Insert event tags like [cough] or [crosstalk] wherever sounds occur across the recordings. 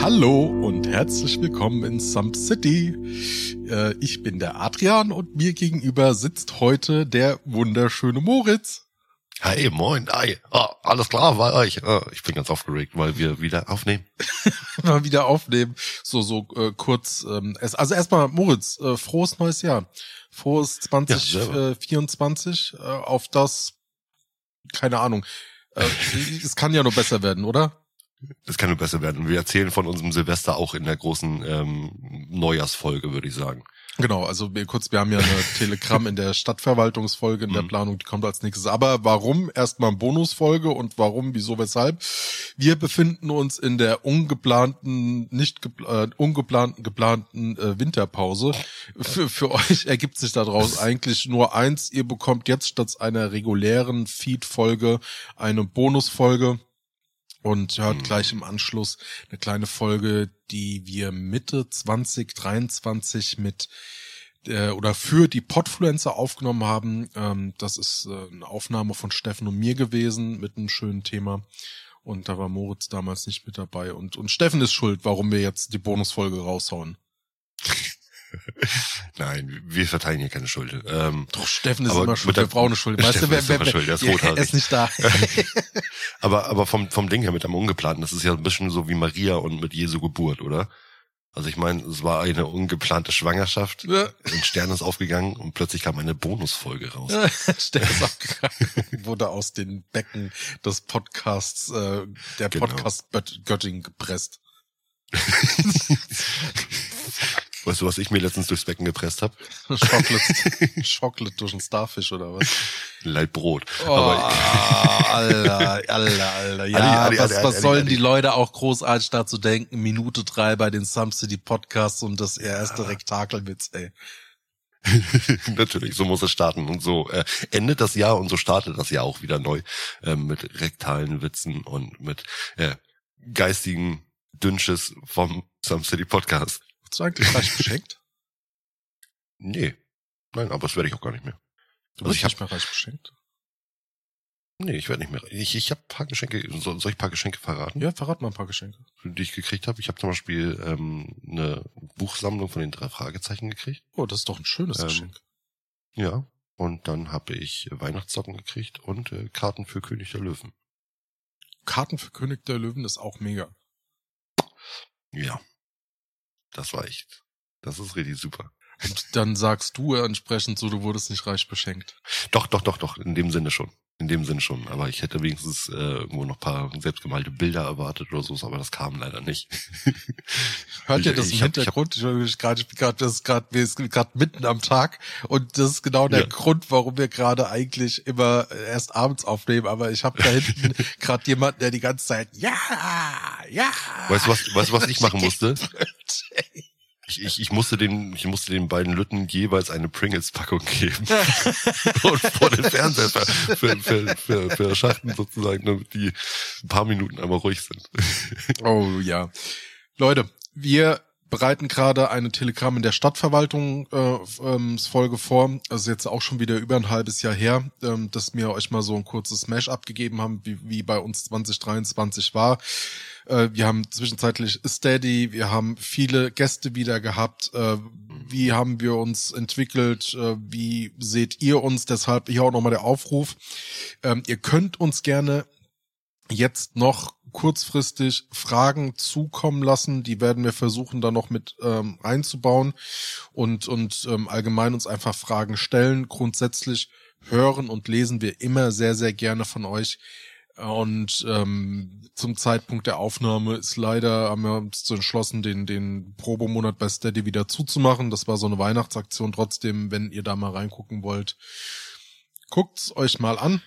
Hallo und herzlich willkommen in Sump City. Äh, ich bin der Adrian und mir gegenüber sitzt heute der wunderschöne Moritz. Hey, moin, hi. Oh, alles klar bei euch. Oh, ich bin ganz aufgeregt, weil wir wieder aufnehmen. [laughs] Mal wieder aufnehmen. So, so äh, kurz. Ähm, es, also erstmal, Moritz, äh, frohes neues Jahr. Frohes 2024 äh, auf das, keine Ahnung. Äh, [laughs] es kann ja nur besser werden, oder? Es kann nur besser werden. Wir erzählen von unserem Silvester auch in der großen ähm, Neujahrsfolge, würde ich sagen. Genau, also wir kurz, wir haben ja eine [laughs] Telegramm in der Stadtverwaltungsfolge in der Mhm. Planung, die kommt als nächstes. Aber warum? Erstmal eine Bonusfolge und warum, wieso, weshalb? Wir befinden uns in der ungeplanten, nicht gepl äh, ungeplanten, geplanten äh, Winterpause. Für, für euch ergibt sich daraus eigentlich nur eins. Ihr bekommt jetzt statt einer regulären Feed-Folge eine Bonusfolge und hört Mhm. gleich im Anschluss eine kleine Folge, die wir Mitte 2023 mit äh, oder für die Podfluencer aufgenommen haben. Ähm, das ist äh, eine Aufnahme von Steffen und mir gewesen mit einem schönen Thema. Und da war Moritz damals nicht mit dabei. Und, und Steffen ist schuld, warum wir jetzt die Bonusfolge raushauen. [laughs] Nein, wir verteilen hier keine Schuld. Ähm, Doch, Steffen ist immer schuld, der- wir brauchen eine Schuld. Weißt du, wer, ist wer, wer, schuld, der ist er rothaarig. ist nicht da. [laughs] aber aber vom vom Ding her mit einem Ungeplanten, das ist ja ein bisschen so wie Maria und mit Jesu Geburt, oder? Also ich meine, es war eine ungeplante Schwangerschaft, Ja. ein Stern ist aufgegangen und plötzlich kam eine Bonusfolge raus. [laughs] Steffen ist abgegangen, wurde aus den Becken des Podcasts, äh, der Genau. Podcast Göttingen gepresst. Weißt du, was ich mir letztens durchs Becken gepresst habe? [laughs] Chocolate, [laughs] Chocolate durch einen Starfish oder was? Leitbrot. Oh, Aber Alter, Alter, Alter. Ja, Adi, Adi, was, Adi, was sollen die Leute auch großartig dazu denken? Minute drei bei den Some City Podcasts und das erste Rektakelwitz, ey. [laughs] Natürlich, so muss es starten und so äh, endet das Jahr und so startet das Jahr auch wieder neu äh, mit rektalen Witzen und mit äh, geistigen Dünnsches vom Some City Podcast. Du eigentlich reich beschenkt? [laughs] Nee, nein, aber das werde ich auch gar nicht mehr. Du Also ich hab- nicht mehr reich beschenkt? Nee, ich werde nicht mehr. Ich, ich habe paar Geschenke, soll, soll ich paar Geschenke verraten, Ja, verrat mal ein paar Geschenke. die ich gekriegt habe? Ich habe zum Beispiel ähm, eine Buchsammlung von den drei Fragezeichen gekriegt. Oh, das ist doch ein schönes Ähm, Geschenk. Ja. Und dann habe ich Weihnachtssocken gekriegt und äh, Karten für König der Löwen. Karten für König der Löwen ist auch mega. Ja. Das war echt. Das ist richtig super. Und dann sagst du entsprechend so, du wurdest nicht reich beschenkt. Doch, doch, doch, doch. In dem Sinne schon. In dem Sinne schon. Aber ich hätte wenigstens äh, irgendwo noch paar selbstgemalte Bilder erwartet oder so, aber das kam leider nicht. [laughs] Hört Ich- ihr das ich im hab- ich hab- Hintergrund? Ich, ich, gerade, ich bin gerade, das ist gerade, wir sind gerade mitten am Tag und das ist genau der Ja. Grund, warum wir gerade eigentlich immer erst abends aufnehmen. Aber ich habe da [laughs] hinten gerade jemanden, der die ganze Zeit ja, ja. Weißt du was, weißt du, was ich [laughs] machen musste? Ich, ich, ich musste den, ich musste den beiden Lütten jeweils eine Pringles-Packung geben [laughs] und vor den Fernseher ver, ver, ver, ver, verschachten sozusagen, damit die ein paar Minuten einmal ruhig sind. Oh ja. Leute, wir bereiten gerade eine Telegramm in der Stadtverwaltung äh, ähm, Folge vor. Also jetzt auch schon wieder über ein halbes Jahr her, ähm, dass wir euch mal so ein kurzes Smash abgegeben haben, wie, wie bei uns 2023 war. Äh, wir haben zwischenzeitlich Steady, wir haben viele Gäste wieder gehabt. Äh, wie haben wir uns entwickelt? Äh, wie seht ihr uns? Deshalb hier auch nochmal der Aufruf. Ähm, ihr könnt uns gerne jetzt noch kurzfristig Fragen zukommen lassen. Die werden wir versuchen, da noch mit ähm, einzubauen und, und ähm, allgemein uns einfach Fragen stellen. Grundsätzlich hören und lesen wir immer sehr, sehr gerne von euch. Und ähm, zum Zeitpunkt der Aufnahme ist leider, haben wir uns entschlossen, den, den Probemonat bei Steady wieder zuzumachen. Das war so eine Weihnachtsaktion. Trotzdem, wenn ihr da mal reingucken wollt, guckt's euch mal an.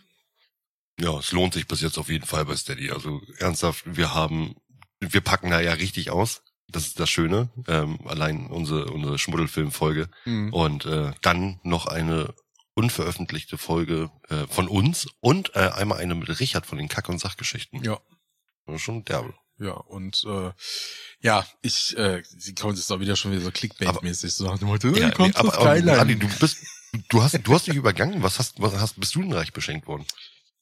Ja, es lohnt sich bis jetzt auf jeden Fall bei Steady. Also ernsthaft, wir haben, wir packen da ja richtig aus. Das ist das Schöne. Ähm, allein unsere, unsere Schmuddelfilm-Folge. Mhm. Und äh, dann noch eine unveröffentlichte Folge äh, von uns und äh, einmal eine mit Richard von den Kack- und Sachgeschichten. Ja. Das ist schon derbe. Ja, und äh, ja, ich, äh, sie kommt jetzt auch wieder schon wieder so Clickbait-mäßig so nach dem Motto, Ja, kommt nee, aber, aber. Adi, du bist, du hast, du hast dich übergangen. Was hast, was hast, bist du denn reich beschenkt worden?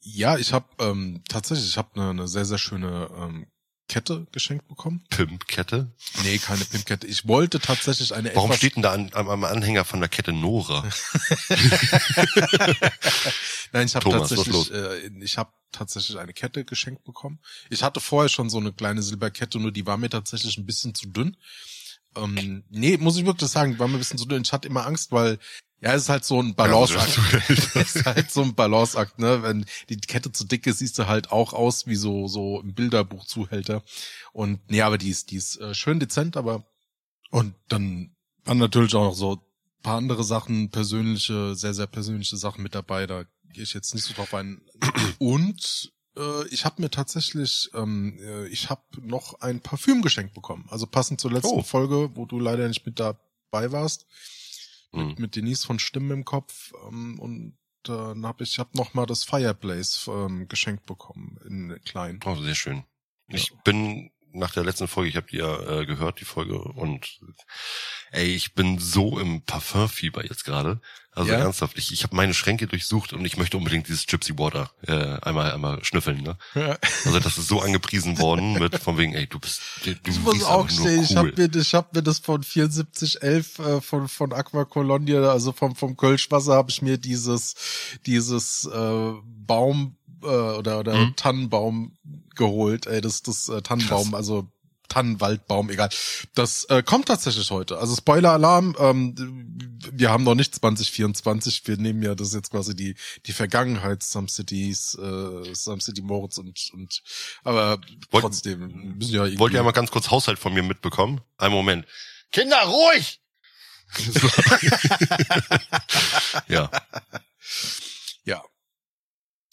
Ja, ich habe ähm, tatsächlich, ich habe eine, eine sehr, sehr schöne ähm, Kette geschenkt bekommen. Pimpkette? Nee, keine Pimpkette. Ich wollte tatsächlich eine Warum steht denn da an, am, am Anhänger von der Kette Nora? [laughs] Nein, ich habe tatsächlich, äh, ich habe tatsächlich eine Kette geschenkt bekommen. Ich hatte vorher schon so eine kleine Silberkette, nur die war mir tatsächlich ein bisschen zu dünn. Ähm, nee, muss ich wirklich sagen, war mir ein bisschen zu dünn. Ich hatte immer Angst, weil ja, es ist halt so ein Balanceakt. [laughs] Es ist halt so ein Balanceakt, ne? Wenn die Kette zu dick ist, siehst du halt auch aus wie so so ein Bilderbuchzuhälter. Und nee, aber die ist die ist äh, schön dezent, aber und dann waren natürlich auch noch so ein paar andere Sachen, persönliche, sehr sehr persönliche Sachen mit dabei. Da gehe ich jetzt nicht so drauf ein. Und äh, ich habe mir tatsächlich, ähm, äh, ich habe noch ein Parfüm geschenkt bekommen. Also passend zur letzten Oh. Folge, wo du leider nicht mit dabei warst Hm. mit Denise von Stimmen im Kopf ähm, und dann habe ich, ich habe noch mal das Fireplace ähm, geschenkt bekommen in klein. Oh, sehr schön. Ich Ja. bin nach der letzten Folge, ich habe die ja äh, gehört, die Folge, und ey, ich bin so im Parfumfieber jetzt gerade. Also Ja? ernsthaft, ich, ich habe meine Schränke durchsucht und ich möchte unbedingt dieses Gypsy Water äh, einmal einmal schnüffeln. Ne? Also das ist so angepriesen worden [laughs] mit von wegen, ey, du bist, du, Ich muss auch nur stehen, ich cool. habe mir, ich hab mir das von 7411 äh, von von Aqua Colonia, also vom vom Kölschwasser, habe ich mir dieses dieses äh, Baum äh, oder oder Mhm. Tannenbaum geholt. Ey, das das äh, Tannenbaum, Krass. also Tannenwaldbaum, egal. Das äh, kommt tatsächlich heute. Also Spoiler-Alarm, ähm, wir haben noch nicht 2024, wir nehmen ja das jetzt quasi die die Vergangenheit Some Cities, äh, Some City Moritz und und aber Wollt- trotzdem müssen ja irgendwie Wollt ihr einmal ganz kurz Haushalt von mir mitbekommen? Einen Moment. Kinder, ruhig! [laughs] Ja. Ja.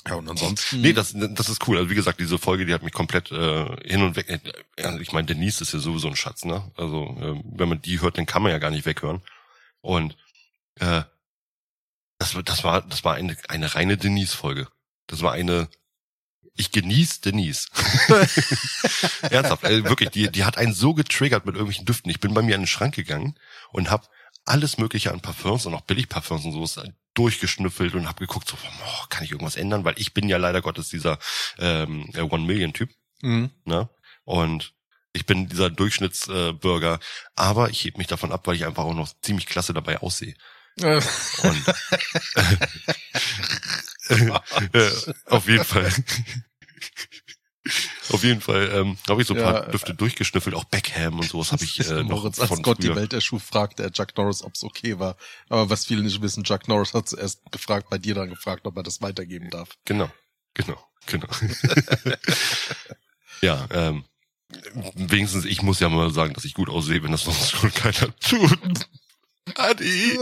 Ja, und ansonsten. Nee, das, das ist cool. Also wie gesagt, diese Folge, die hat mich komplett äh, hin und weg. Äh, also ich meine, Denise ist ja sowieso ein Schatz, ne? Also äh, wenn man die hört, dann kann man ja gar nicht weghören. Und äh, das, war- das war, das war eine, eine reine Denise-Folge. Das war eine ich genieße Denise. [laughs] [laughs] Ernsthaft, äh, wirklich, die, die hat einen so getriggert mit irgendwelchen Düften. Ich bin bei mir in den Schrank gegangen und habe alles Mögliche an Parfums und auch Billigparfums und so durchgeschnüffelt und habe geguckt, so, oh, kann ich irgendwas ändern? Weil ich bin ja leider Gottes dieser ähm, äh, One-Million-Typ. Mhm. Ne? Und ich bin dieser Durchschnittsbürger, äh, Bürger, aber ich heb mich davon ab, weil ich einfach auch noch ziemlich klasse dabei aussehe. [laughs] Äh, Und [laughs] äh, auf jeden Fall. Auf jeden Fall ähm, habe ich so ein Ja, paar Düfte durchgeschnüffelt, auch Beckham und sowas habe ich äh, [laughs] noch Moritz, als von Gott die früher. Welt erschuf, fragte er Chuck Norris, ob's okay war. Aber was viele nicht wissen, Chuck Norris hat zuerst gefragt, bei dir dann gefragt, ob er das weitergeben darf. Genau, genau, genau. [laughs] ja, ähm, wenigstens ich muss ja mal sagen, dass ich gut aussehe, wenn das sonst [laughs] schon keiner tut. Adi.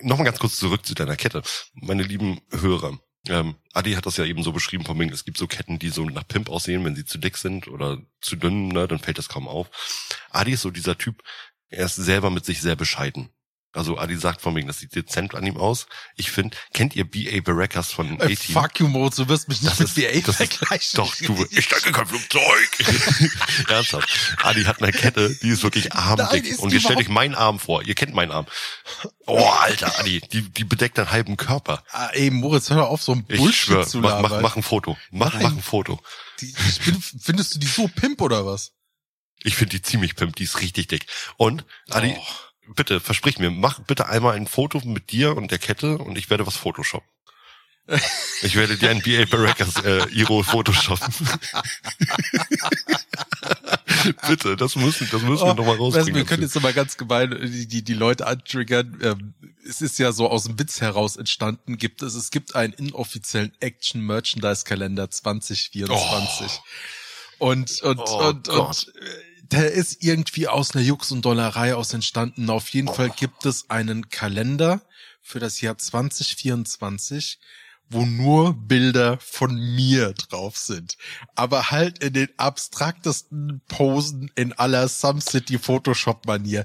Nochmal ganz kurz zurück zu deiner Kette. Meine lieben Hörer. Ähm, Adi hat das ja eben so beschrieben, von wegen, es gibt so Ketten, die so nach Pimp aussehen, wenn sie zu dick sind oder zu dünn, ne, dann fällt das kaum auf. Adi ist so dieser Typ, er ist selber mit sich sehr bescheiden. Also Adi sagt von wegen, das sieht dezent an ihm aus. Ich finde, kennt ihr B.A. Barackas von Äh, A-Team? fuck you, Moritz, du wirst mich nicht Das mit BA vergleichen. doch, du, ich steige kein Flugzeug. [laughs] Ernsthaft. Adi hat eine Kette, die ist wirklich Nein, armdick. ist Und jetzt stellt euch meinen Arm vor. Ihr kennt meinen Arm. Oh, Alter, Adi, die, die bedeckt deinen halben Körper. Ah, ey, Moritz, hör auf, so ein Ich Bullshit schwör, zu mach, mach, mach ein Foto. Mach, Nein. mach ein Foto. Die, ich bin, findest du die so pimp oder was? Ich finde die ziemlich pimp, die ist richtig dick. Und, Adi, Oh. Bitte, versprich mir, mach bitte einmal ein Foto mit dir und der Kette und ich werde was photoshoppen. [laughs] Ich werde dir ein B.A. Barackas äh, Iro photoshoppen. [laughs] bitte, das müssen, das müssen wir nochmal Oh, weißt du, rausbringen. wir können jetzt aber ganz gemein die, die, die Leute antriggern. Ähm, es ist ja so aus dem Witz heraus entstanden, gibt es, es gibt einen inoffiziellen Action-Merchandise-Kalender 2024. Und, und, Oh und, Gott. und, äh, der ist irgendwie aus einer Jux und Dollerei aus entstanden. Auf jeden Fall gibt es einen Kalender für das Jahr 2024, wo nur Bilder von mir drauf sind. Aber halt in den abstraktesten Posen in aller Some City Photoshop Manier.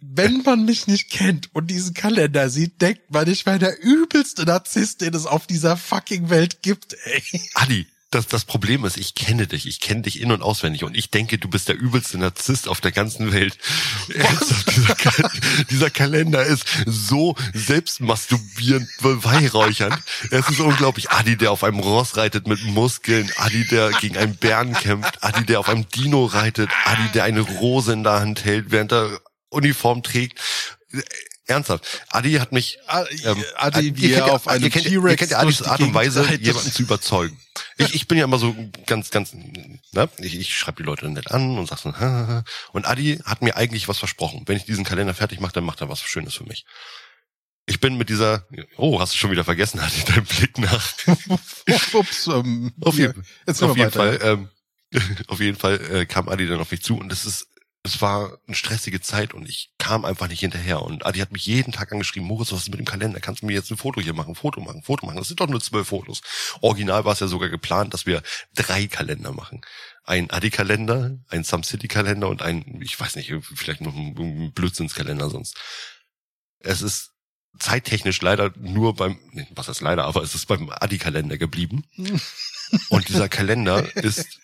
Wenn man mich nicht kennt und diesen Kalender sieht, denkt man, ich wäre der übelste Narzisst, den es auf dieser fucking Welt gibt, ey. Adi, das, das Problem ist, ich kenne dich, ich kenne dich in- und auswendig und ich denke, du bist der übelste Narzisst auf der ganzen Welt. [laughs] Dieser, Ka- dieser Kalender ist so selbstmasturbierend, beweihräuchernd. Es ist unglaublich. Adi, der auf einem Ross reitet mit Muskeln, Adi, der gegen einen Bären kämpft, Adi, der auf einem Dino reitet, Adi, der eine Rose in der Hand hält, während er Uniform trägt. Ernsthaft. Adi hat mich ähm, Adi, wie ihr er kennt ja- auf einem kennt, ihr T-Rex kennt ja Adis Art und Weise, jemanden zu überzeugen. Ich, ich bin ja immer so ganz, ganz, ne? Ich, ich schreibe die Leute nett an und sag so, [laughs] und Adi hat mir eigentlich was versprochen. Wenn ich diesen Kalender fertig mache, dann macht er was Schönes für mich. Ich bin mit dieser, oh, hast du schon wieder vergessen, Adi, dein Blick nach. [laughs] Ups, ähm, Auf ja, jeden, jetzt auf jeden weiter. Fall, ähm, [laughs] auf jeden Fall äh, kam Adi dann auf mich zu und es ist, es war eine stressige Zeit und ich kam einfach nicht hinterher. Und Adi hat mich jeden Tag angeschrieben, Moritz, was ist mit dem Kalender? Kannst du mir jetzt ein Foto hier machen? Foto machen, Foto machen. Das sind doch nur zwölf Fotos. Original war es ja sogar geplant, dass wir drei Kalender machen. Ein Adi-Kalender, ein Some City-Kalender und ein, ich weiß nicht, vielleicht noch ein Blödsinnskalender sonst. Es ist zeittechnisch leider nur beim, was heißt leider, aber es ist beim Adi-Kalender geblieben. Und dieser Kalender [laughs] ist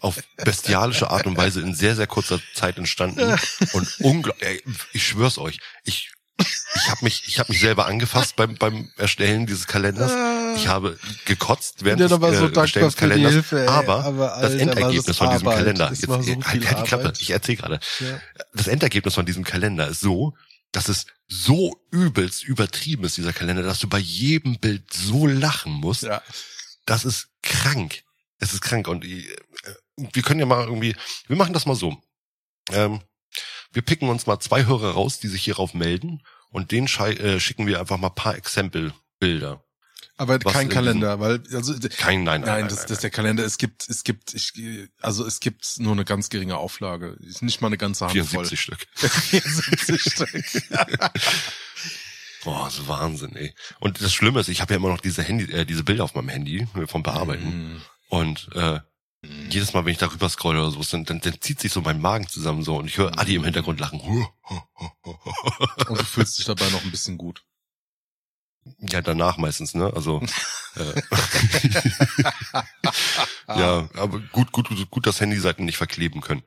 auf bestialische Art und Weise in sehr, sehr kurzer Zeit entstanden. Und unglaublich, ich schwör's euch, ich, ich habe mich, ich habe mich selber angefasst beim, beim Erstellen dieses Kalenders. Ich habe gekotzt während des aber so äh, Erstellens für die Kalenders. Hilfe, aber, Aber, das Alter, war Endergebnis das von diesem Arbeit. Kalender, jetzt, so halt, halt die Klappe, ich erzähl gerade. Ja. Das Endergebnis von diesem Kalender ist so, dass es so übelst übertrieben ist, dieser Kalender, dass du bei jedem Bild so lachen musst. Ja. Das ist krank. Es ist krank. Und äh, wir können ja mal irgendwie, wir machen das mal so. Ähm, wir picken uns mal zwei Hörer raus, die sich hierauf melden und denen äh, schicken wir einfach mal ein paar Exempelbilder. Aber kein in Kalender, weil also Kein, nein, nein, Nein, nein, das, nein, das ist der Kalender. Es gibt, es gibt, ich, also es gibt nur eine ganz geringe Auflage. Ist nicht mal eine ganze. Handvoll. 74 Stück. [laughs] 74 Stück. [laughs] Boah, das ist Wahnsinn, ey. Und das Schlimme ist, ich habe ja immer noch diese Handy, äh, diese Bilder auf meinem Handy äh, vom Bearbeiten. Mm. Und äh, Mm. jedes Mal, wenn ich darüber scrolle oder so, dann, dann, dann zieht sich so mein Magen zusammen so und ich höre Adi im Hintergrund lachen. [laughs] Und du fühlst dich dabei noch ein bisschen gut. Ja, danach meistens, ne? Also äh, [laughs] ja, aber gut, gut, gut, gut, dass Handyseiten nicht verkleben können.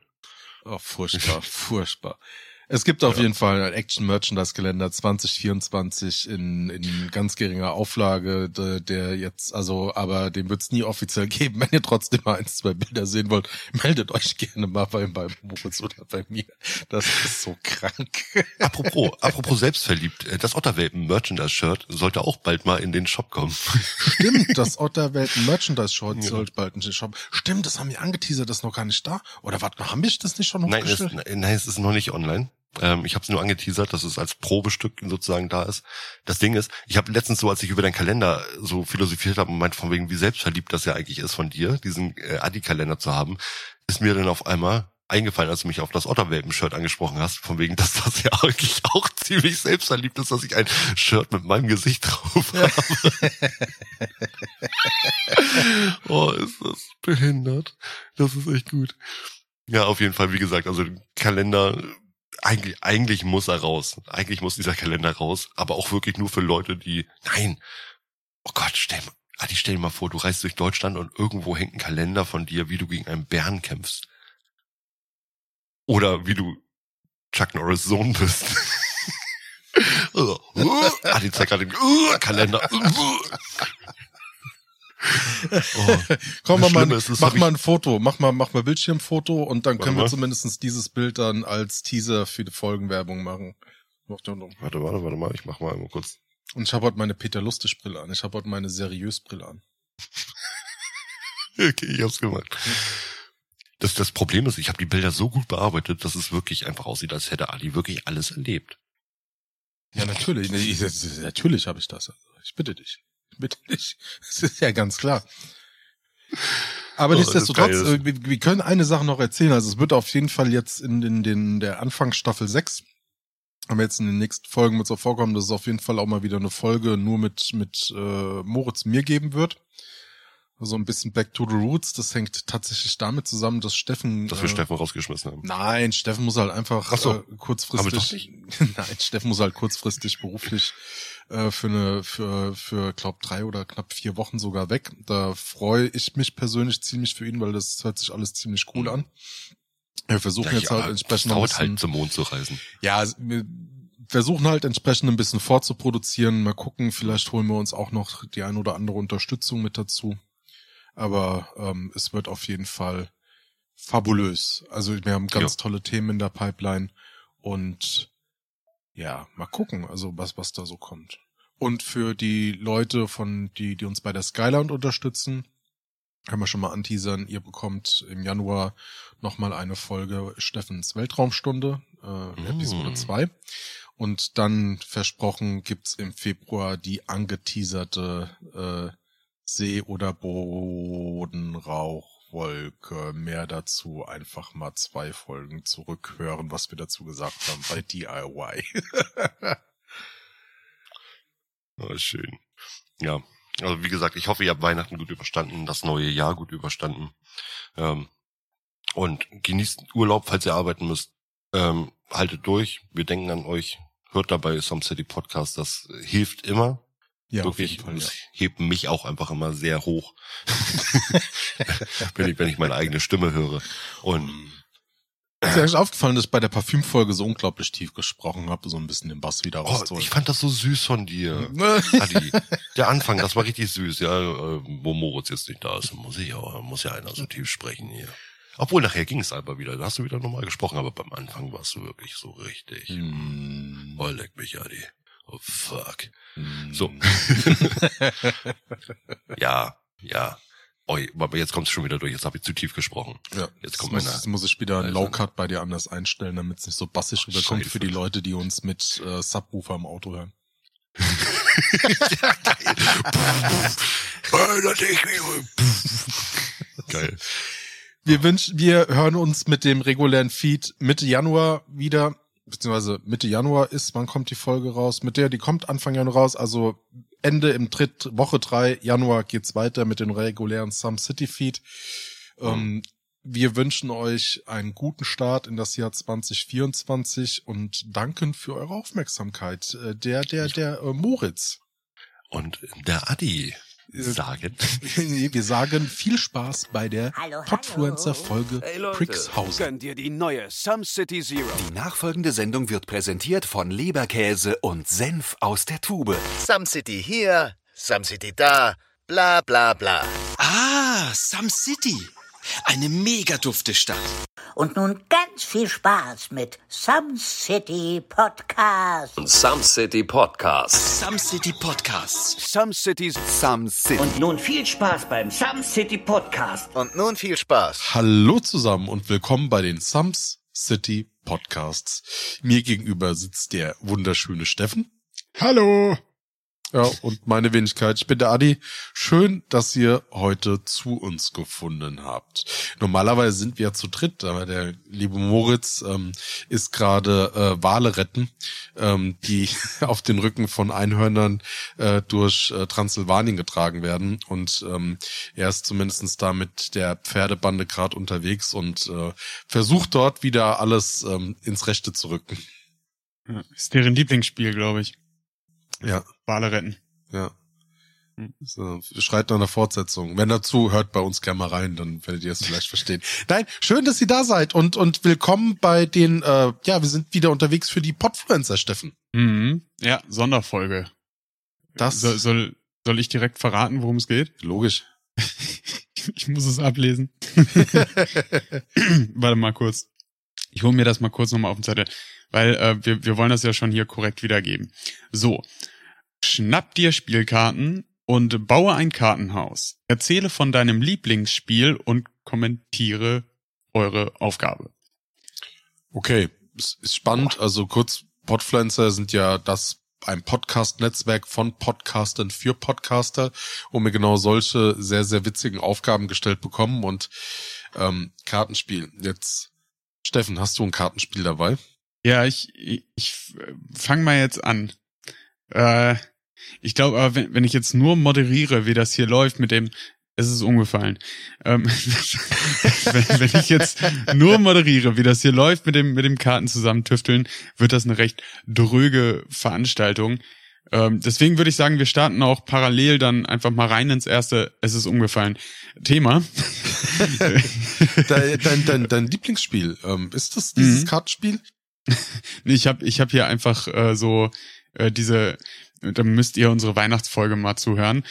Oh, furchtbar, furchtbar. Es gibt auf Ja. jeden Fall einen Action Merchandise Kalender 2024 in, in ganz geringer Auflage, der, der jetzt, also, aber den wird's nie offiziell geben. [laughs] Wenn ihr trotzdem mal eins, zwei Bilder sehen wollt, meldet euch gerne mal bei, bei Moritz oder bei mir. Das ist so krank. [laughs] Apropos, apropos selbstverliebt, äh, das Otterwelpen Merchandise-Shirt sollte auch bald mal in den Shop kommen. Stimmt, das Otterwelten [laughs] Merchandise Short Ja. sollte bald in den Shop. Stimmt, das haben wir angeteasert, das ist noch gar nicht da. Oder warte mal, haben wir das nicht schon Nein, es, hochgestellt? nein, es ist noch nicht online. Ähm, ich habe es nur angeteasert, dass es als Probestück sozusagen da ist. Das Ding ist, ich habe letztens so, als ich über deinen Kalender so philosophiert habe und meinte von wegen, wie selbstverliebt das ja eigentlich ist von dir, diesen äh, Adi-Kalender zu haben, ist mir dann auf einmal eingefallen, als du mich auf das Otterwelpen-Shirt angesprochen hast, von wegen, [laughs] dass das ja eigentlich auch ziemlich selbstverliebt ist, dass ich ein Shirt mit meinem Gesicht drauf habe. [laughs] oh, ist das behindert. Das ist echt gut. Ja, auf jeden Fall, wie gesagt, also Kalender, eigentlich, eigentlich muss er raus. Eigentlich muss dieser Kalender raus, aber auch wirklich nur für Leute, die, nein, oh Gott, stell Adi, stell dir mal vor, du reist durch Deutschland und irgendwo hängt ein Kalender von dir, wie du gegen einen Bären kämpfst. Oder wie du Chuck Norris Sohn bist. Uh, [laughs] Adi zeigt gerade den Kalender. Oh. [laughs] Komm, mal, Schlimme ist, mach mal ein Foto, mach mal, mach mal Bildschirmfoto und dann Warte können wir mal. zumindest dieses Bild dann als Teaser für die Folgenwerbung machen. Warte, warte, warte mal, ich mach mal einmal kurz. Und ich habe heute meine Peter Lustig Brille an. Ich habe heute meine seriös Brille an. [laughs] Okay, ich hab's gemacht. Das, das Problem ist, ich habe die Bilder so gut bearbeitet, dass es wirklich einfach aussieht, als hätte Ali wirklich alles erlebt. Ja, natürlich. Natürlich habe ich das. Ich bitte dich. Bitte dich. [laughs] Das ist ja ganz klar. Aber Oh, nichtsdestotrotz, äh, wir, wir können eine Sache noch erzählen. Also es wird auf jeden Fall jetzt in, in, den der Anfangsstaffel 6 haben wir jetzt in den nächsten Folgen mit so vorkommen, dass es auf jeden Fall auch mal wieder eine Folge nur mit, mit äh, Moritz mir geben wird. Also ein bisschen back to the roots. Das hängt tatsächlich damit zusammen, dass Steffen. Dass wir äh, Steffen rausgeschmissen haben. Nein, Steffen muss halt einfach Ach so. äh, kurzfristig. [laughs] Nein, Steffen muss halt kurzfristig beruflich äh, für eine, für, für glaub drei oder knapp vier Wochen sogar weg. Da freue ich mich persönlich ziemlich für ihn, weil das hört sich alles ziemlich cool an. Wir versuchen ja, jetzt halt entsprechend ein bisschen, halt zum Mond zu reisen. Ja, wir versuchen halt entsprechend ein bisschen vorzuproduzieren. Mal gucken, vielleicht holen wir uns auch noch die ein oder andere Unterstützung mit dazu. Aber ähm, es wird auf jeden Fall fabulös. Also wir haben ganz ja. tolle Themen in der Pipeline und ja, mal gucken, also was, was da so kommt. Und für die Leute von, die, die uns bei der Skyland unterstützen, können wir schon mal anteasern, ihr bekommt im Januar nochmal eine Folge Steffens Weltraumstunde, äh, mm. Episode 2. Und dann versprochen gibt's im Februar die angeteaserte äh, See- oder Bodenrauchwolke. Mehr dazu einfach mal zwei Folgen zurückhören, was wir dazu gesagt haben bei DIY. oh, [laughs] schön. Ja, also wie gesagt, ich hoffe, ihr habt Weihnachten gut überstanden, das neue Jahr gut überstanden. Ähm, und genießt Urlaub, falls ihr arbeiten müsst. Ähm, haltet durch. Wir denken an euch. Hört dabei Some City Podcast. Das hilft immer. Ja, Wirklich, Fall, ja. hebt mich auch einfach immer sehr hoch, [laughs] wenn ich wenn ich meine eigene Stimme höre. Und ist dir eigentlich aufgefallen, dass ich bei der Parfümfolge so unglaublich tief gesprochen habe, so ein bisschen den Bass wieder rauszuholen? Oh, ich fand das so süß von dir, Adi. Der Anfang, das war richtig süß, ja, äh, wo Moritz jetzt nicht da ist, muss ich auch, muss ja einer so tief sprechen hier. Obwohl nachher ging es aber wieder, da hast du wieder nochmal gesprochen, aber beim Anfang warst du wirklich so richtig. Mm. Oh, leck mich, Adi. Oh fuck. Mm. So. [laughs] ja, ja. Oh, aber jetzt kommt es schon wieder durch. Jetzt habe ich zu tief gesprochen. Ja, jetzt kommt muss, meine. muss ich wieder ein Low Cut bei dir anders einstellen, damit es nicht so bassisch rüberkommt für die Leute, die uns mit äh, Subwoofer im Auto hören. [laughs] geil. Wir wünschen, wir hören uns mit dem regulären Feed Mitte Januar wieder beziehungsweise Mitte Januar ist, wann kommt die Folge raus? Mit der, die kommt Anfang Januar raus, also Ende im Dritt, Woche drei Januar geht's weiter mit dem regulären Some City Feed. Mhm. Ähm, wir wünschen euch einen guten Start in das Jahr 2024 und danken für eure Aufmerksamkeit. Äh, der, der, der äh, Moritz. Und der Adi sagen. [laughs] wir sagen viel Spaß bei der Podfluencer-Folge hey Brixhausen. Gönn dir die neue Some City Zero. Die nachfolgende Sendung wird präsentiert von Leberkäse und Senf aus der Tube. Some City hier, Some City da, bla bla bla. Ah, Some City. Eine mega dufte Stadt. Und nun ganz viel Spaß mit Some City Podcast. Some City Podcast. Some City Podcast. Some Cities. Some City. Und nun viel Spaß beim Some City Podcast. Und nun viel Spaß. Hallo zusammen und willkommen bei den Some City Podcasts. Mir gegenüber sitzt der wunderschöne Steffen. Hallo. Ja, und meine Wenigkeit. Ich bin der Adi. Schön, dass ihr heute zu uns gefunden habt. Normalerweise sind wir ja zu dritt, aber der liebe Moritz ähm, ist gerade äh, Wale retten, ähm, die [laughs] auf den Rücken von Einhörnern äh, durch äh, Transsilvanien getragen werden. Und ähm, er ist zumindestens da mit der Pferdebande gerade unterwegs und äh, versucht dort wieder alles ähm, ins Rechte zu rücken. Ja, ist deren Lieblingsspiel, glaube ich. Ja. Wale retten. Ja. Hm. So, schreit nach einer Fortsetzung. Wenn dazu, hört bei uns gerne mal rein, dann werdet ihr es vielleicht verstehen. Nein, schön, dass ihr da seid und, und willkommen bei den, äh, ja, wir sind wieder unterwegs für die Podfluencer, Steffen. Mhm. Ja, Sonderfolge. Das soll, soll, soll ich direkt verraten, worum es geht? Logisch. [laughs] ich muss es ablesen. [laughs] Warte mal kurz. Ich hole mir das mal kurz nochmal auf den Zettel weil äh, wir, wir wollen das ja schon hier korrekt wiedergeben. So, schnapp dir Spielkarten und baue ein Kartenhaus. Erzähle von deinem Lieblingsspiel und kommentiere eure Aufgabe. Okay, es ist spannend. Also kurz, Podfluencer sind ja das ein Podcast-Netzwerk von Podcastern für Podcaster, wo wir genau solche sehr, sehr witzigen Aufgaben gestellt bekommen und ähm, Kartenspiel. Jetzt, Steffen, hast du ein Kartenspiel dabei? Ja, ich, ich, ich fange mal jetzt an. Äh, ich glaube aber, wenn, wenn ich jetzt nur moderiere, wie das hier läuft mit dem, es ist umgefallen. Ähm, [laughs] wenn, wenn ich jetzt nur moderiere, wie das hier läuft mit dem, mit dem Karten zusammentüfteln, wird das eine recht dröge Veranstaltung. Ähm, deswegen würde ich sagen, wir starten auch parallel dann einfach mal rein ins erste, es ist umgefallen, Thema. dein, dein, dein, dein Lieblingsspiel, ähm, ist das dieses Mhm. Kartenspiel? [laughs] Nee, ich habe ich hab hier einfach äh, so äh, diese, da müsst ihr unsere Weihnachtsfolge mal zuhören.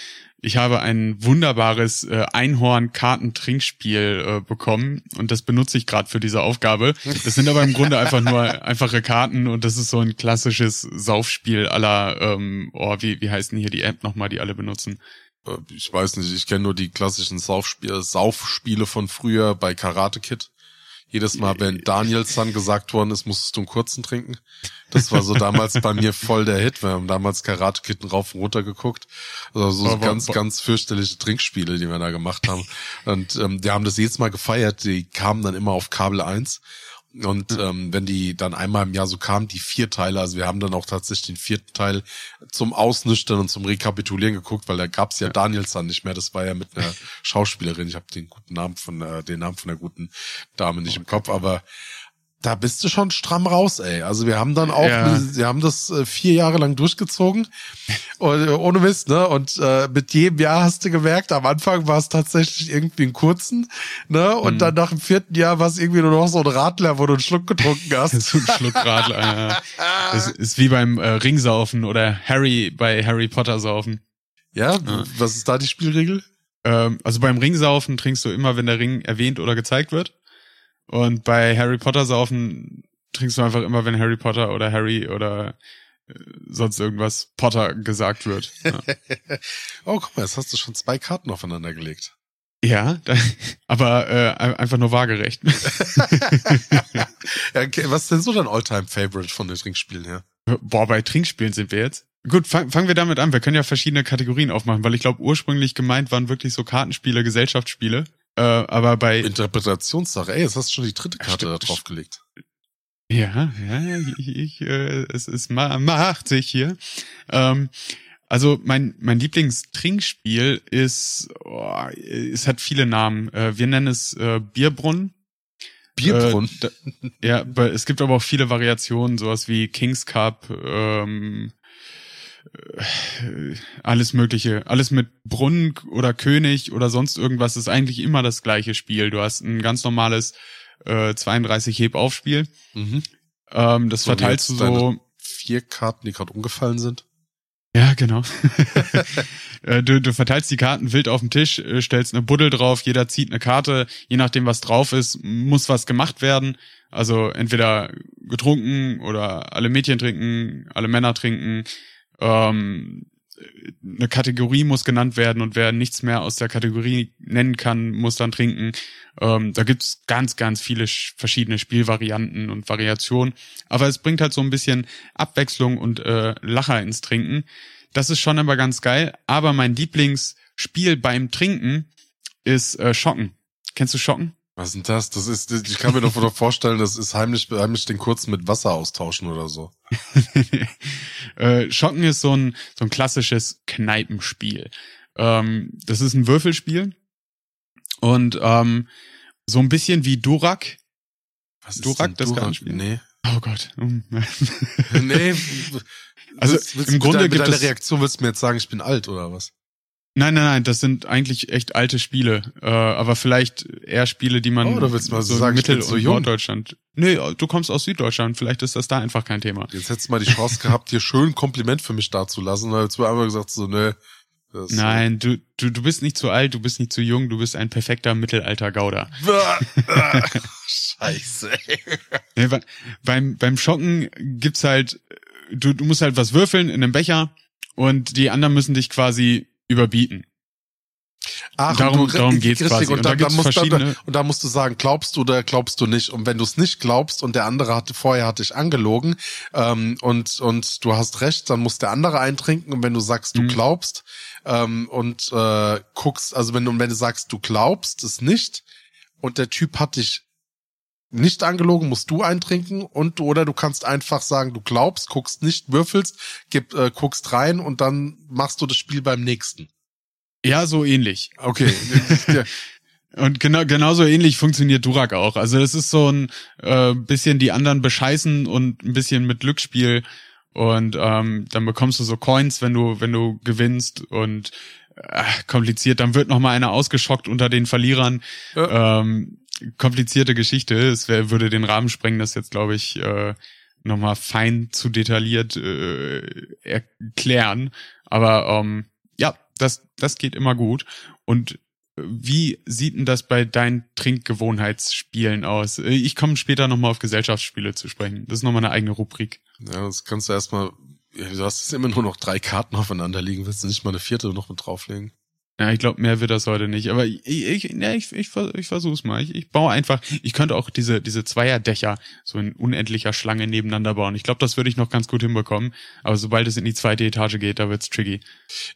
Ich habe ein wunderbares äh, Einhorn-Kartentrinkspiel äh, bekommen und das benutze ich gerade für diese Aufgabe. Das sind aber im Grunde einfach nur [laughs] einfache Karten und das ist so ein klassisches Saufspiel aller, ähm, oh, wie, wie heißt denn hier die App nochmal, die alle benutzen? Äh, Ich weiß nicht, ich kenne nur die klassischen Saufspiele, Saufspiele von früher bei Karate Kid. Jedes Mal, wenn Danielson gesagt worden ist, musstest du einen kurzen trinken. Das war so damals bei mir voll der Hit. Wir haben damals Karate Kid rauf und runter geguckt. Also so Aber- ganz, ganz fürchterliche Trinkspiele, die wir da gemacht haben. Und ähm, die haben das jedes Mal gefeiert. Die kamen dann immer auf Kabel 1. Und ähm, wenn die dann einmal im Jahr so kamen, die vier Teile, also wir haben dann auch tatsächlich den vierten Teil zum Ausnüchtern und zum Rekapitulieren geguckt, weil da gab's ja, Danielson nicht mehr. Das war ja mit einer [laughs] Schauspielerin. Ich habe den guten Namen von äh, den Namen von der guten Dame nicht im Kopf, aber da bist du schon stramm raus, ey. Also wir haben dann auch, Ja. wir haben das äh, vier Jahre lang durchgezogen und, äh, ohne Mist, ne? Und äh, mit jedem Jahr hast du gemerkt, am Anfang war es tatsächlich irgendwie einen kurzen, ne? Und dann nach dem vierten Jahr war es irgendwie nur noch so ein Radler, wo du einen Schluck getrunken [laughs] hast. so ein Schluckradler. ja. Das ist wie beim äh, Ringsaufen oder Harry bei Harry Potter saufen. Ja, was ist da die Spielregel? Ähm, also beim Ringsaufen trinkst du immer, wenn der Ring erwähnt oder gezeigt wird. Und bei Harry Potter saufen trinkst du einfach immer, wenn Harry Potter oder Harry oder äh, sonst irgendwas Potter gesagt wird. Ja, [laughs] Oh, guck mal, jetzt hast du schon zwei Karten aufeinander gelegt. ja da, [laughs] aber äh, ein- einfach nur waagerecht. [laughs] Okay, was ist denn so dein Alltime-Favorite von den Trinkspielen her? Boah, bei Trinkspielen sind wir jetzt. Gut, fang, fangen wir damit an. Wir können ja verschiedene Kategorien aufmachen, weil ich glaube, ursprünglich gemeint waren wirklich so Kartenspiele, Gesellschaftsspiele. Äh, aber bei Interpretationssache. Ey, jetzt hast du schon die dritte Karte da Stimmt. drauf gelegt. Ja, ja, ich, ich, äh, es, es ma macht sich hier. Ähm, also mein mein Lieblingstrinkspiel ist, oh, es hat viele Namen. Äh, wir nennen es äh, Bierbrunnen. Bierbrunnen. Äh, da, ja, es gibt aber auch viele Variationen, sowas wie Kings Cup, ähm, äh, alles Mögliche, alles mit Brunnen oder König oder sonst irgendwas ist eigentlich immer das gleiche Spiel. Du hast ein ganz normales äh, 32 Heb-Aufspiel. Mhm. Ähm, das So verteilst du so. Vier Karten, die gerade umgefallen sind. Ja, genau. [laughs] Äh, du, du verteilst die Karten wild auf den Tisch, äh, stellst eine Buddel drauf, jeder zieht eine Karte, je nachdem was drauf ist, muss was gemacht werden. Also entweder getrunken oder alle Mädchen trinken, alle Männer trinken. Ähm, eine Kategorie muss genannt werden und wer nichts mehr aus der Kategorie nennen kann, muss dann trinken. Ähm, da gibt's ganz, ganz viele sch- verschiedene Spielvarianten und Variationen. Aber es bringt halt so ein bisschen Abwechslung und äh, Lacher ins Trinken. Das ist schon aber ganz geil. Aber mein Lieblingsspiel beim Trinken ist äh, Schocken. Kennst du Schocken? Was ist denn das? Das ist, ich kann mir doch vorstellen, das ist heimlich, heimlich den kurzen mit Wasser austauschen oder so. [laughs] äh, Schocken ist so ein, so ein klassisches Kneipenspiel. Ähm, das ist ein Würfelspiel. Und ähm, so ein bisschen wie Durak. Was Durak, denn das Durak? Kartenspiel? Nee. Oh Gott. [laughs] [laughs] Nee. Also, willst, willst im mit Grunde deiner, mit gibt es- Reaktion willst du mir jetzt sagen, ich bin alt oder was? Nein, nein, nein, das sind eigentlich echt alte Spiele. Äh, aber vielleicht eher Spiele, die man Oh, willst du mal so sagen, Mittel- so und jung. Norddeutschland. Nee, du kommst aus Süddeutschland, vielleicht ist das da einfach kein Thema. Jetzt hättest du mal die Chance gehabt, hier schön ein Kompliment für mich dazulassen. Da hättest du einmal gesagt, so, ne. das- Nein, du, du, du bist nicht zu alt, du bist nicht zu jung, du bist ein perfekter Mittelalter-Gauder. [laughs] Scheiße. Nee, bei- beim, beim Schocken gibt's halt, du, du musst halt was würfeln in einem Becher und die anderen müssen dich quasi überbieten. Ach, Darum- und du, darum geht's richtig, quasi. Und, Und da dann musst, verschiedene- und da musst du sagen, glaubst du oder glaubst du nicht. Und wenn du es nicht glaubst und der andere hatte vorher hat dich angelogen ähm, und und du hast recht, dann muss der andere eintrinken. Und wenn du sagst, du Mhm. glaubst ähm, und äh, guckst, also wenn du wenn du sagst, du glaubst es nicht und der Typ hat dich nicht angelogen, musst du eintrinken und oder du kannst einfach sagen, du glaubst, guckst nicht, würfelst, gib, äh, guckst rein und dann machst du das Spiel beim nächsten. Ja, so ähnlich. Okay. [laughs] Ja. Und genau, genauso ähnlich funktioniert Durak auch. Also es ist so ein äh, bisschen die anderen bescheißen und ein bisschen mit Glücksspiel Und ähm, dann bekommst du so Coins, wenn du, wenn du gewinnst und äh, kompliziert, dann wird noch mal einer ausgeschockt unter den Verlierern. Ähm, komplizierte Geschichte. Es wär, würde den Rahmen sprengen, das jetzt, glaube ich, äh, nochmal fein zu detailliert äh, erklären. Aber ähm, ja, das, das geht immer gut. Und wie sieht denn das bei deinen Trinkgewohnheitsspielen aus? Äh, Ich komme später nochmal auf Gesellschaftsspiele zu sprechen. Das ist nochmal eine eigene Rubrik. Ja, das kannst du erstmal, du hast immer nur noch drei Karten aufeinander liegen, willst du nicht mal eine vierte noch mit drauflegen? Ja, ich glaube, mehr wird das heute nicht. Aber ich, ich, ja, ich, ich, ich versuch's mal. Ich, ich baue einfach, ich könnte auch diese, diese Zweierdächer so in unendlicher Schlange nebeneinander bauen. Ich glaube, das würde ich noch ganz gut hinbekommen. Aber sobald es in die zweite Etage geht, da wird's tricky.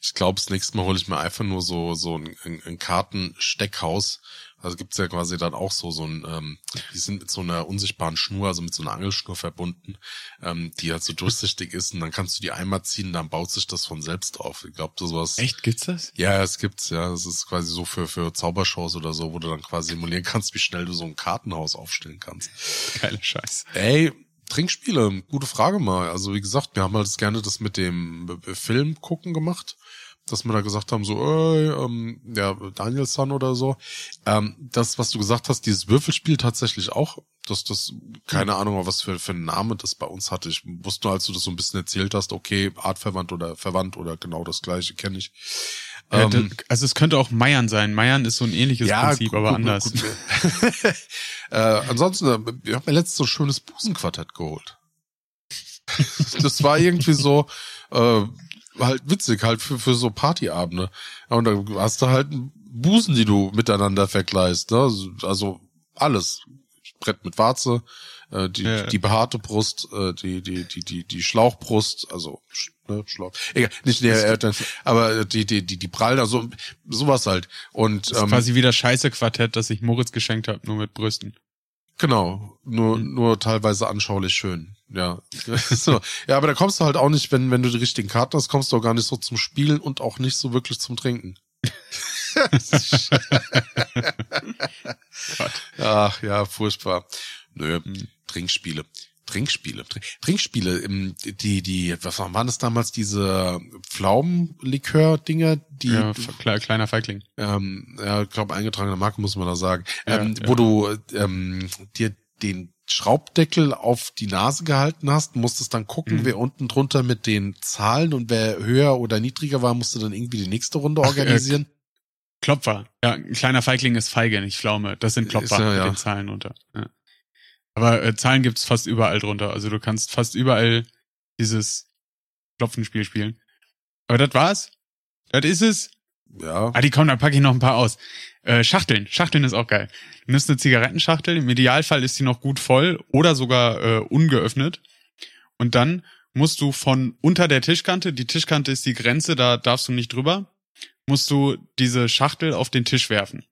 Ich glaube, das nächste Mal hole ich mir einfach nur so, so ein, ein Kartensteckhaus. Also gibt's ja quasi dann auch so, so ein, ähm, die sind mit so einer unsichtbaren Schnur, also mit so einer Angelschnur verbunden, ähm, die halt so durchsichtig ist und dann kannst du die einmal ziehen, dann baut sich das von selbst auf. Ich glaube, sowas. Echt, gibt's das? Ja, es gibt's, ja. Das ist quasi so für, für Zaubershows oder so, wo du dann quasi simulieren kannst, wie schnell du so ein Kartenhaus aufstellen kannst. Geiler Scheiß. Ey, Trinkspiele, gute Frage mal. Also wie gesagt, wir haben halt das gerne das mit dem Film gucken gemacht, dass wir da gesagt haben, so, ey, ähm, ja, Danielson oder so. Ähm, das, was du gesagt hast, dieses Würfelspiel tatsächlich auch, dass das, keine Ahnung, was für, für einen Name das bei uns hatte. Ich wusste nur, als du das so ein bisschen erzählt hast, okay, artverwandt oder verwandt oder genau das gleiche kenne ich. Ja, Ähm, das, also es könnte auch Meiern sein. Meiern ist so ein ähnliches Prinzip, gut, aber gut, anders. gut. [laughs] äh, ansonsten, äh, ich habe mir letztens so ein schönes Busenquartett geholt. [laughs] das war irgendwie so äh, halt witzig, halt für, für so Partyabende. Ja, Und da hast du halt Busen, die du miteinander vergleichst. Ne? Also alles. Brett mit Warze, äh, die, Ja. die behaarte Brust, äh, die, die, die, die, die Schlauchbrust, also ne, Schlauch. Egal, nicht der, äh, dann- aber die, die, die, die Prall, also sowas halt. Und Das ist ähm, quasi wie das scheiße Quartett, das ich Moritz geschenkt habe, nur mit Brüsten. Genau, nur Mhm. nur teilweise anschaulich schön. Ja. [laughs] so. Ja, aber da kommst du halt auch nicht, wenn wenn du die richtigen Karten hast, kommst du auch gar nicht so zum Spielen und auch nicht so wirklich zum Trinken. [laughs] Ach ja, furchtbar. Nö, Mhm. Trinkspiele. Trinkspiele. Trink- Trinkspiele, ähm, die, die, was waren das damals, diese Pflaumenlikör-Dinger, die, Ja, kle kleiner Feigling. ähm, ja, ich glaube, eingetragene Marke muss man da sagen, Ja, ähm, ja. wo du ähm, dir den Schraubdeckel auf die Nase gehalten hast, musstest dann gucken, Mhm. wer unten drunter mit den Zahlen und wer höher oder niedriger war, musste dann irgendwie die nächste Runde Ach, äh, organisieren. Klopfer. Ja, ein kleiner Feigling ist Feige, nicht Pflaume. Das sind Klopfer Ist ja, mit ja. den Zahlen unter. Ja. Aber äh, Zahlen gibt's fast überall drunter. Also du kannst fast überall dieses Klopfenspiel spielen. Aber das war's. Das ist es. ja. Ah, die kommen, dann packe ich noch ein paar aus. Äh, Schachteln. Schachteln ist auch geil. Du nimmst eine Zigarettenschachtel, im Idealfall ist die noch gut voll oder sogar äh, ungeöffnet. Und dann musst du von unter der Tischkante, die Tischkante ist die Grenze, da darfst du nicht drüber, musst du diese Schachtel auf den Tisch werfen.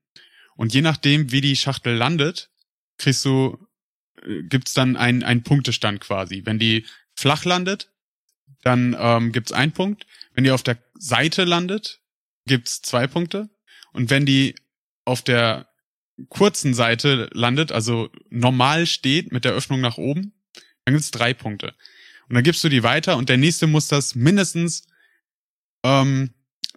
Und je nachdem, wie die Schachtel landet, kriegst du, gibt's dann einen, einen Punktestand quasi. Wenn die flach landet, dann ähm, gibt's einen Punkt. Wenn die auf der Seite landet, gibt's zwei Punkte. Und wenn die auf der kurzen Seite landet, also normal steht mit der Öffnung nach oben, dann gibt's drei Punkte. Und dann gibst du die weiter und der nächste muss das mindestens ähm,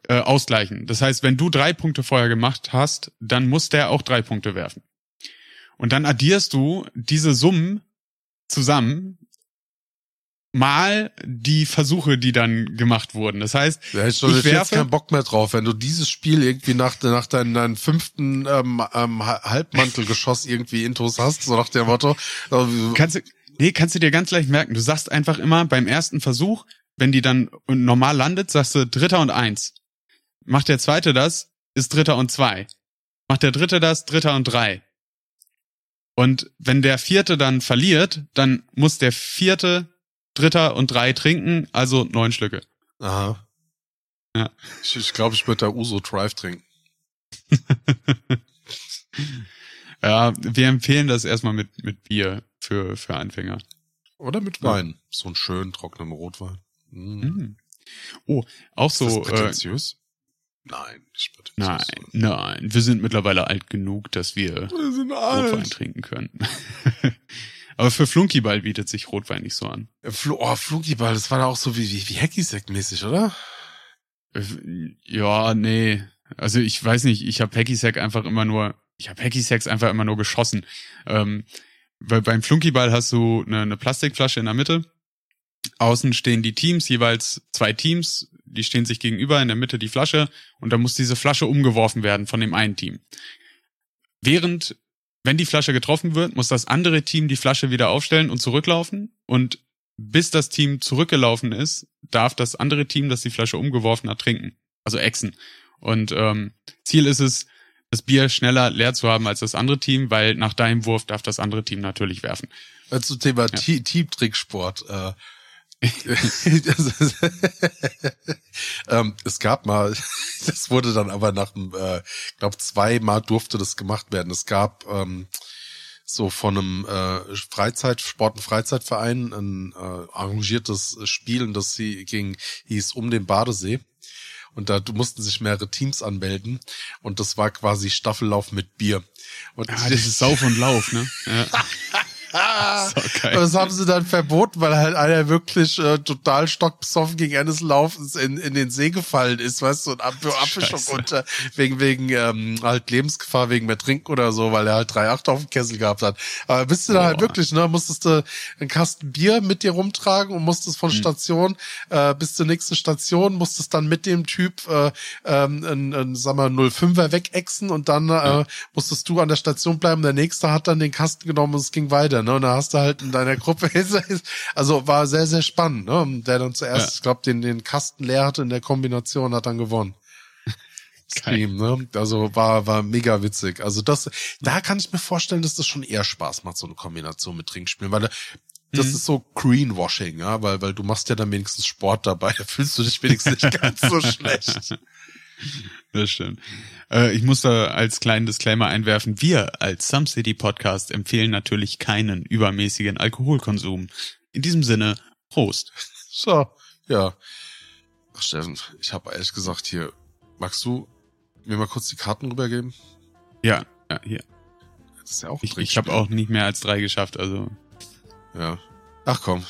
äh, ausgleichen. Das heißt, wenn du drei Punkte vorher gemacht hast, dann muss der auch drei Punkte werfen. Und dann addierst du diese Summen zusammen mal die Versuche, die dann gemacht wurden. Das heißt, Da hätte schon ich ich jetzt werfe- keinen Bock mehr drauf, wenn du dieses Spiel irgendwie nach, nach deinem, deinem fünften ähm, ähm, Ha- Halbmantelgeschoss irgendwie Intos hast, so nach dem Motto. Kannst du, nee, kannst du dir ganz leicht merken. Du sagst einfach immer beim ersten Versuch, wenn die dann normal landet, sagst du Dritter und eins. Macht der zweite das, ist Dritter und zwei. Macht der dritte das, Dritter und drei. Und wenn der vierte dann verliert, dann muss der vierte, Dritter und drei trinken, also neun Schlücke. Aha. Ja. Ich glaube, ich, glaub, ich würde da Uso Drive trinken. [laughs] Ja, wir empfehlen das erstmal mit, mit Bier für, für Anfänger. Oder mit Ja. Wein. So einen schönen, trockenen Rotwein. Mm. Mm. Oh, auch Ist das so, äh, prätentiös? Nein, nein, nein, wir sind mittlerweile alt genug, dass wir Wir Rotwein trinken können. [laughs] Aber für Flunkyball bietet sich Rotwein nicht so an. Fl oh, Flunkyball, das war da auch so wie, wie, wie Hacky-Sack-mäßig, oder? Äh, Ja, nee. Also ich weiß nicht, ich habe Hacky Sack einfach immer nur, ich habe Hacky Sacks einfach immer nur geschossen. Ähm, weil beim Flunkyball hast du eine, eine Plastikflasche in der Mitte. Außen stehen die Teams, jeweils zwei Teams, die stehen sich gegenüber, in der Mitte die Flasche und dann muss diese Flasche umgeworfen werden von dem einen Team. Während, wenn die Flasche getroffen wird, muss das andere Team die Flasche wieder aufstellen und zurücklaufen und bis das Team zurückgelaufen ist, darf das andere Team, das die Flasche umgeworfen hat, trinken. Also exen. Und ähm, Ziel ist es, das Bier schneller leer zu haben als das andere Team, weil nach deinem Wurf darf das andere Team natürlich werfen. Äh, Zum Thema ja. Teamtricksport. Äh, [laughs] ähm, es gab mal, [laughs] das wurde dann aber nach dem, äh, glaube zweimal durfte das gemacht werden. Es gab ähm, so von einem äh, Freizeit, Sport- und Freizeitverein ein äh, arrangiertes Spiel, und das sie ging, hieß um den Badesee. Und da mussten sich mehrere Teams anmelden. Und das war quasi Staffellauf mit Bier. Und ja, das ist Sauf und Lauf, ne? [laughs] Ja. [laughs] so das haben sie dann verboten, weil halt einer wirklich äh, total stockbesoffen gegen Ende des Laufens in, in den See gefallen ist, weißt du, und Ab Abfischung unter, wegen, wegen ähm, halt Lebensgefahr, wegen mehr Trinken oder so, weil er halt drei Acht auf dem Kessel gehabt hat. Aber bist du da halt wirklich, ne, musstest du einen Kasten Bier mit dir rumtragen und musstest von hm. Station äh, bis zur nächsten Station, musstest dann mit dem Typ äh, ähm, ein, ein, sag mal, 05er wegexen und dann äh, musstest du an der Station bleiben. Der nächste hat dann den Kasten genommen und es ging weiter, ne? Und da hast du halt in deiner Gruppe, [laughs] also war sehr, sehr spannend, ne? Der dann zuerst, ja. ich glaube, den, den Kasten leer hatte in der Kombination, hat dann gewonnen. [laughs] Stream, ne? Also war, war mega witzig. Also das, da kann ich mir vorstellen, dass das schon eher Spaß macht, so eine Kombination mit Trinkspielen, weil das mhm. ist so Greenwashing, ja, weil, weil du machst ja dann wenigstens Sport dabei, [laughs] da fühlst du dich wenigstens nicht ganz so schlecht. [laughs] Das stimmt. Äh, ich muss da als kleinen Disclaimer einwerfen. Wir als Some City Podcast empfehlen natürlich keinen übermäßigen Alkoholkonsum. In diesem Sinne, Prost. So, ja. Ach, Steffen, ich habe ehrlich gesagt hier, magst du mir mal kurz die Karten rübergeben? Ja, ja, hier. Das ist ja auch Ich, ich habe auch nicht mehr als drei geschafft, also. Ja. Ach komm,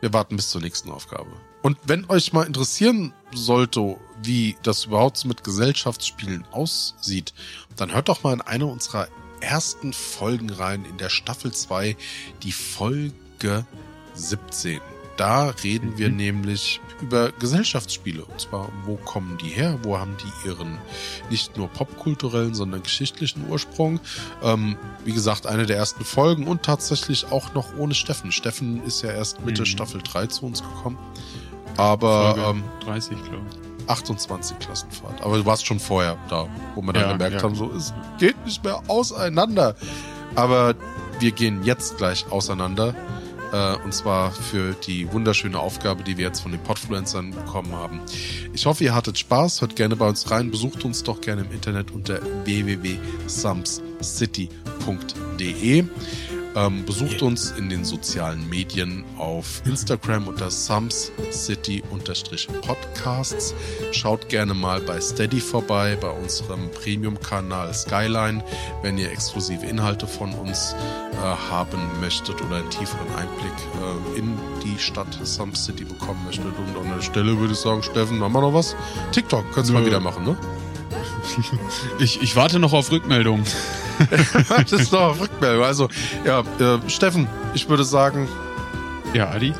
wir warten bis zur nächsten Aufgabe. Und wenn euch mal interessieren sollte, wie das überhaupt mit Gesellschaftsspielen aussieht, dann hört doch mal in eine unserer ersten Folgen rein in der Staffel 2, die Folge 17. Da reden wir mhm. nämlich über Gesellschaftsspiele. Und zwar, wo kommen die her? Wo haben die ihren nicht nur popkulturellen, sondern geschichtlichen Ursprung? Ähm, wie gesagt, eine der ersten Folgen und tatsächlich auch noch ohne Steffen. Steffen ist ja erst Mitte mhm. Staffel 3 zu uns gekommen. Aber ähm, 30, glaube ich. 28 Klassenfahrt. Aber du warst schon vorher da, wo wir dann ja, gemerkt ja. haben, so, es geht nicht mehr auseinander. Aber wir gehen jetzt gleich auseinander. Äh, und zwar für die wunderschöne Aufgabe, die wir jetzt von den Podfluencern bekommen haben. Ich hoffe, ihr hattet Spaß. Hört gerne bei uns rein. Besucht uns doch gerne im Internet unter www.sumscity.de. Ähm, besucht uns in den sozialen Medien auf Instagram unter sumscity-podcasts. Schaut gerne mal bei Steady vorbei, bei unserem Premium-Kanal Skyline, wenn ihr exklusive Inhalte von uns äh, haben möchtet oder einen tieferen Einblick äh, in die Stadt Sum City bekommen möchtet. Und an der Stelle würde ich sagen, Steffen, haben wir noch was? TikTok könntest du mal wieder machen, ne? [laughs] Ich, ich warte noch auf Rückmeldung. [laughs] ist noch auf Rückmeldung. Also, ja, äh, Steffen, ich würde sagen. Ja, Adi.